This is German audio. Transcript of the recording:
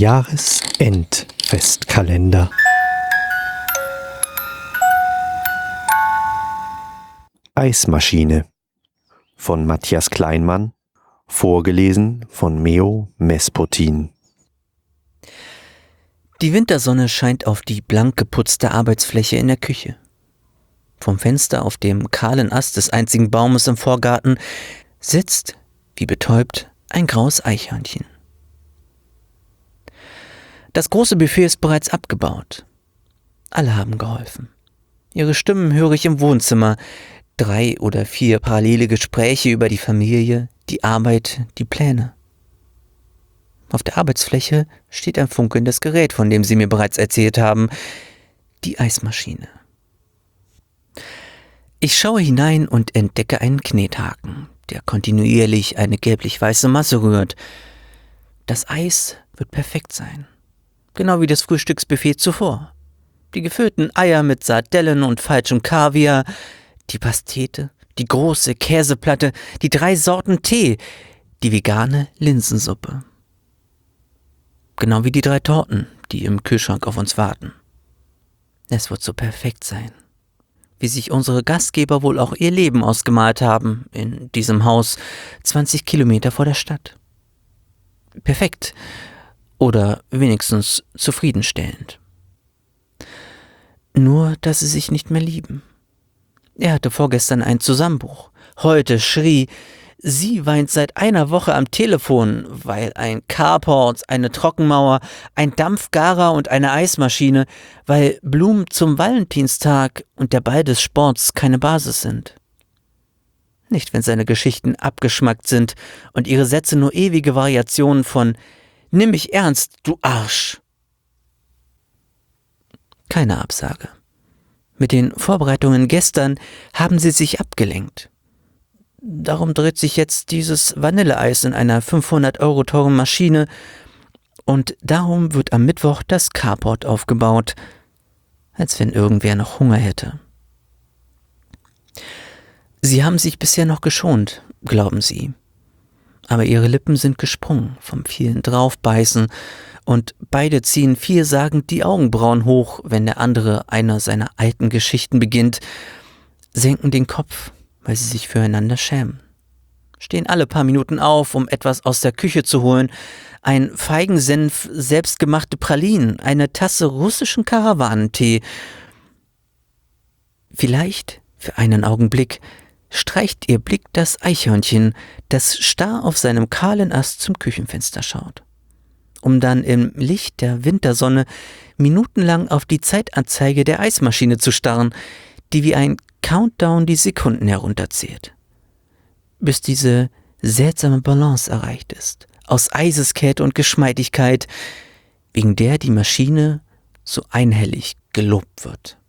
Jahresendfestkalender. Eismaschine von Matthias Kleinmann, vorgelesen von Meo Mespotin. Die Wintersonne scheint auf die blank geputzte Arbeitsfläche in der Küche. Vom Fenster auf dem kahlen Ast des einzigen Baumes im Vorgarten sitzt, wie betäubt, ein graues Eichhörnchen. Das große Buffet ist bereits abgebaut. Alle haben geholfen. Ihre Stimmen höre ich im Wohnzimmer. Drei oder vier parallele Gespräche über die Familie, die Arbeit, die Pläne. Auf der Arbeitsfläche steht ein funkelndes Gerät, von dem Sie mir bereits erzählt haben, die Eismaschine. Ich schaue hinein und entdecke einen Knethaken, der kontinuierlich eine gelblich-weiße Masse rührt. Das Eis wird perfekt sein genau wie das Frühstücksbuffet zuvor. Die gefüllten Eier mit Sardellen und falschem Kaviar, die Pastete, die große Käseplatte, die drei Sorten Tee, die vegane Linsensuppe. Genau wie die drei Torten, die im Kühlschrank auf uns warten. Es wird so perfekt sein. Wie sich unsere Gastgeber wohl auch ihr Leben ausgemalt haben, in diesem Haus 20 Kilometer vor der Stadt. Perfekt, oder wenigstens zufriedenstellend. Nur, dass sie sich nicht mehr lieben. Er hatte vorgestern einen Zusammenbruch. Heute schrie, sie weint seit einer Woche am Telefon, weil ein Carport, eine Trockenmauer, ein Dampfgarer und eine Eismaschine, weil Blumen zum Valentinstag und der Ball des Sports keine Basis sind. Nicht, wenn seine Geschichten abgeschmackt sind und ihre Sätze nur ewige Variationen von Nimm mich ernst, du Arsch. Keine Absage. Mit den Vorbereitungen gestern haben sie sich abgelenkt. Darum dreht sich jetzt dieses Vanilleeis in einer 500 Euro teuren Maschine und darum wird am Mittwoch das Carport aufgebaut, als wenn irgendwer noch Hunger hätte. Sie haben sich bisher noch geschont, glauben Sie aber ihre Lippen sind gesprungen vom vielen Draufbeißen, und beide ziehen vielsagend die Augenbrauen hoch, wenn der andere einer seiner alten Geschichten beginnt, senken den Kopf, weil sie sich füreinander schämen. Stehen alle paar Minuten auf, um etwas aus der Küche zu holen, ein Feigensenf, selbstgemachte Pralinen, eine Tasse russischen Karawanentee. Vielleicht, für einen Augenblick, streicht ihr Blick das Eichhörnchen, das starr auf seinem kahlen Ast zum Küchenfenster schaut, um dann im Licht der Wintersonne minutenlang auf die Zeitanzeige der Eismaschine zu starren, die wie ein Countdown die Sekunden herunterzählt. Bis diese seltsame Balance erreicht ist, aus Eiseskälte und Geschmeidigkeit, wegen der die Maschine so einhellig gelobt wird.